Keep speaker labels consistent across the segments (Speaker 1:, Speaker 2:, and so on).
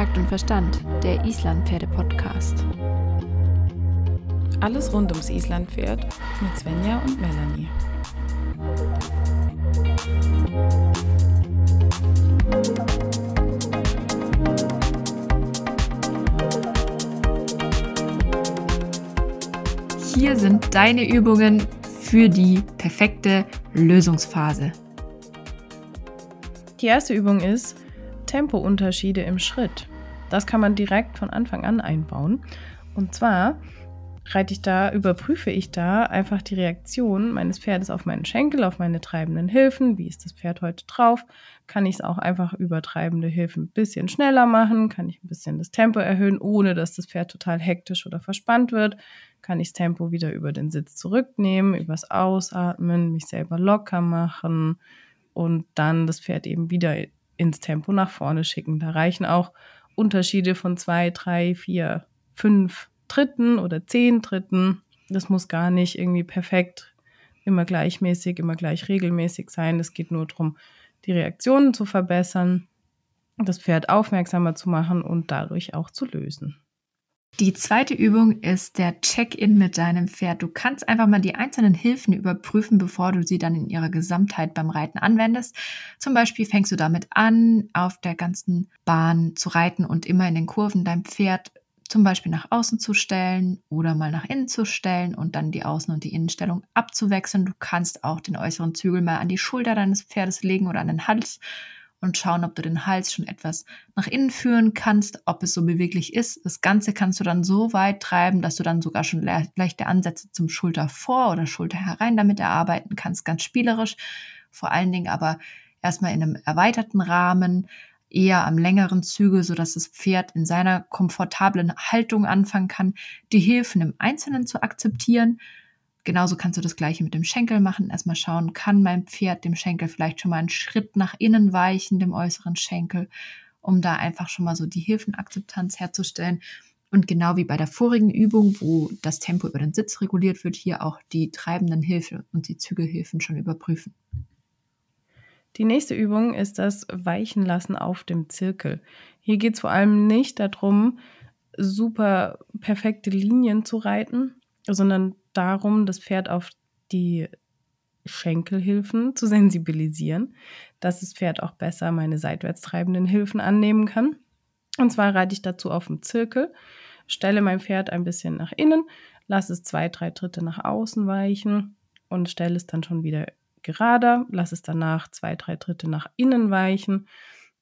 Speaker 1: Takt und Verstand, der Islandpferde-Podcast.
Speaker 2: Alles rund ums Islandpferd mit Svenja und Melanie.
Speaker 1: Hier sind deine Übungen für die perfekte Lösungsphase.
Speaker 2: Die erste Übung ist Tempounterschiede im Schritt. Das kann man direkt von Anfang an einbauen. Und zwar reite ich da, überprüfe ich da einfach die Reaktion meines Pferdes auf meinen Schenkel, auf meine treibenden Hilfen. Wie ist das Pferd heute drauf? Kann ich es auch einfach über treibende Hilfen ein bisschen schneller machen? Kann ich ein bisschen das Tempo erhöhen, ohne dass das Pferd total hektisch oder verspannt wird? Kann ich das Tempo wieder über den Sitz zurücknehmen, übers Ausatmen, mich selber locker machen und dann das Pferd eben wieder ins Tempo nach vorne schicken. Da reichen auch Unterschiede von zwei, drei, vier, fünf Dritten oder zehn Dritten. Das muss gar nicht irgendwie perfekt, immer gleichmäßig, immer gleich regelmäßig sein. Es geht nur darum, die Reaktionen zu verbessern, das Pferd aufmerksamer zu machen und dadurch auch zu lösen.
Speaker 1: Die zweite Übung ist der Check-in mit deinem Pferd. Du kannst einfach mal die einzelnen Hilfen überprüfen, bevor du sie dann in ihrer Gesamtheit beim Reiten anwendest. Zum Beispiel fängst du damit an, auf der ganzen Bahn zu reiten und immer in den Kurven dein Pferd zum Beispiel nach außen zu stellen oder mal nach innen zu stellen und dann die Außen- und die Innenstellung abzuwechseln. Du kannst auch den äußeren Zügel mal an die Schulter deines Pferdes legen oder an den Hals und schauen, ob du den Hals schon etwas nach innen führen kannst, ob es so beweglich ist. Das Ganze kannst du dann so weit treiben, dass du dann sogar schon le leichte Ansätze zum Schulter vor oder Schulter herein damit erarbeiten kannst, ganz spielerisch. Vor allen Dingen aber erstmal in einem erweiterten Rahmen, eher am längeren Zügel, so dass das Pferd in seiner komfortablen Haltung anfangen kann, die Hilfen im Einzelnen zu akzeptieren Genauso kannst du das gleiche mit dem Schenkel machen. Erstmal schauen, kann mein Pferd dem Schenkel vielleicht schon mal einen Schritt nach innen weichen, dem äußeren Schenkel, um da einfach schon mal so die Hilfenakzeptanz herzustellen. Und genau wie bei der vorigen Übung, wo das Tempo über den Sitz reguliert wird, hier auch die treibenden Hilfe und die Zügelhilfen schon überprüfen.
Speaker 2: Die nächste Übung ist das Weichenlassen auf dem Zirkel. Hier geht es vor allem nicht darum, super perfekte Linien zu reiten, sondern darum, das Pferd auf die Schenkelhilfen zu sensibilisieren, dass das Pferd auch besser meine seitwärts treibenden Hilfen annehmen kann. Und zwar reite ich dazu auf dem Zirkel, stelle mein Pferd ein bisschen nach innen, lasse es zwei, drei Tritte nach außen weichen und stelle es dann schon wieder gerader, lasse es danach zwei, drei Tritte nach innen weichen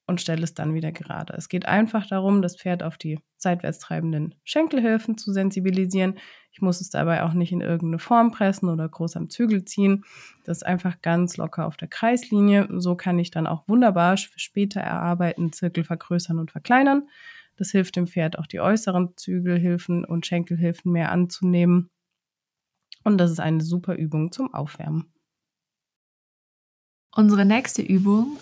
Speaker 2: und stelle es dann wieder gerade. Es geht einfach darum, das Pferd auf die seitwärts treibenden Schenkelhilfen zu sensibilisieren. Ich muss es dabei auch nicht in irgendeine Form pressen oder groß am Zügel ziehen. Das ist einfach ganz locker auf der Kreislinie. So kann ich dann auch wunderbar für später erarbeiten Zirkel vergrößern und verkleinern. Das hilft dem Pferd auch die äußeren Zügelhilfen und Schenkelhilfen mehr anzunehmen. Und das ist eine super Übung zum Aufwärmen.
Speaker 1: Unsere nächste Übung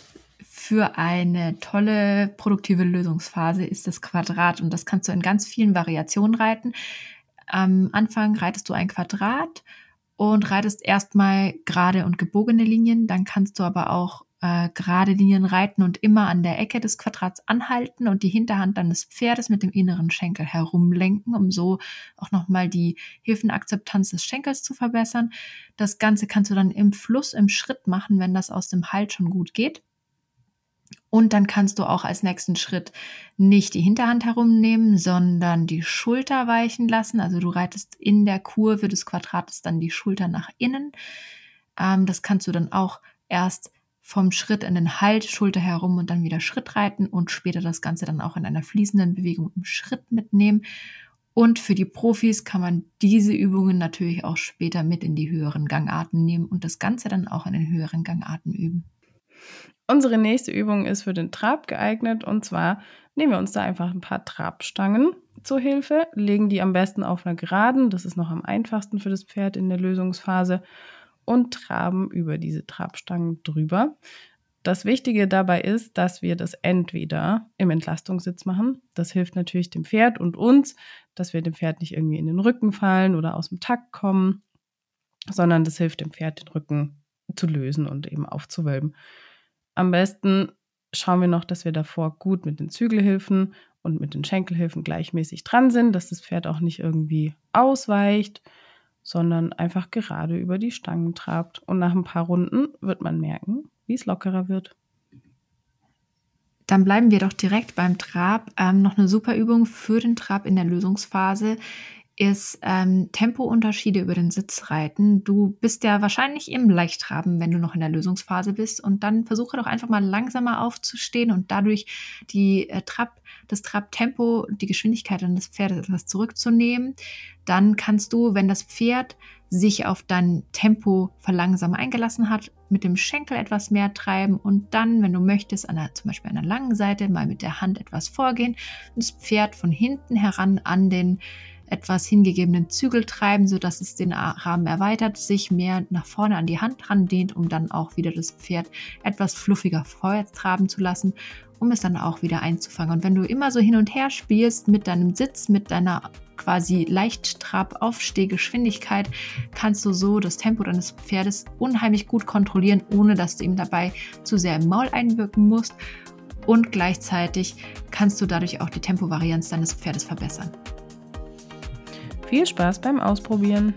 Speaker 1: für eine tolle produktive Lösungsphase ist das Quadrat und das kannst du in ganz vielen Variationen reiten. Am Anfang reitest du ein Quadrat und reitest erstmal gerade und gebogene Linien, dann kannst du aber auch äh, gerade Linien reiten und immer an der Ecke des Quadrats anhalten und die Hinterhand dann des Pferdes mit dem inneren Schenkel herumlenken, um so auch nochmal die Hilfenakzeptanz des Schenkels zu verbessern. Das Ganze kannst du dann im Fluss, im Schritt machen, wenn das aus dem Halt schon gut geht. Und dann kannst du auch als nächsten Schritt nicht die Hinterhand herumnehmen, sondern die Schulter weichen lassen. Also du reitest in der Kurve des Quadrates dann die Schulter nach innen. Ähm, das kannst du dann auch erst vom Schritt in den Halt, Schulter herum und dann wieder Schritt reiten und später das Ganze dann auch in einer fließenden Bewegung im Schritt mitnehmen. Und für die Profis kann man diese Übungen natürlich auch später mit in die höheren Gangarten nehmen und das Ganze dann auch in den höheren Gangarten üben.
Speaker 2: Unsere nächste Übung ist für den Trab geeignet und zwar nehmen wir uns da einfach ein paar Trabstangen zur Hilfe, legen die am besten auf einer Geraden, das ist noch am einfachsten für das Pferd in der Lösungsphase und traben über diese Trabstangen drüber. Das Wichtige dabei ist, dass wir das entweder im Entlastungssitz machen. Das hilft natürlich dem Pferd und uns, dass wir dem Pferd nicht irgendwie in den Rücken fallen oder aus dem Takt kommen, sondern das hilft dem Pferd, den Rücken zu lösen und eben aufzuwölben. Am besten schauen wir noch, dass wir davor gut mit den Zügelhilfen und mit den Schenkelhilfen gleichmäßig dran sind, dass das Pferd auch nicht irgendwie ausweicht, sondern einfach gerade über die Stangen trabt. Und nach ein paar Runden wird man merken, wie es lockerer wird.
Speaker 1: Dann bleiben wir doch direkt beim Trab. Ähm, noch eine super Übung für den Trab in der Lösungsphase ist ähm, Tempounterschiede über den Sitz reiten. Du bist ja wahrscheinlich im Leichttraben, wenn du noch in der Lösungsphase bist. Und dann versuche doch einfach mal langsamer aufzustehen und dadurch die äh, Trab, das Trabtempo, die Geschwindigkeit an das Pferd etwas zurückzunehmen. Dann kannst du, wenn das Pferd sich auf dein Tempo verlangsamer eingelassen hat, mit dem Schenkel etwas mehr treiben und dann, wenn du möchtest, an der, zum Beispiel an der langen Seite mal mit der Hand etwas vorgehen und das Pferd von hinten heran an den etwas hingegebenen Zügel treiben, sodass es den Rahmen erweitert, sich mehr nach vorne an die Hand dehnt, um dann auch wieder das Pferd etwas fluffiger vorwärts traben zu lassen, um es dann auch wieder einzufangen. Und wenn du immer so hin und her spielst mit deinem Sitz, mit deiner quasi Leichttrab-Aufstehgeschwindigkeit, kannst du so das Tempo deines Pferdes unheimlich gut kontrollieren, ohne dass du ihm dabei zu sehr im Maul einwirken musst. Und gleichzeitig kannst du dadurch auch die Tempovarianz deines Pferdes verbessern.
Speaker 2: Viel Spaß beim Ausprobieren!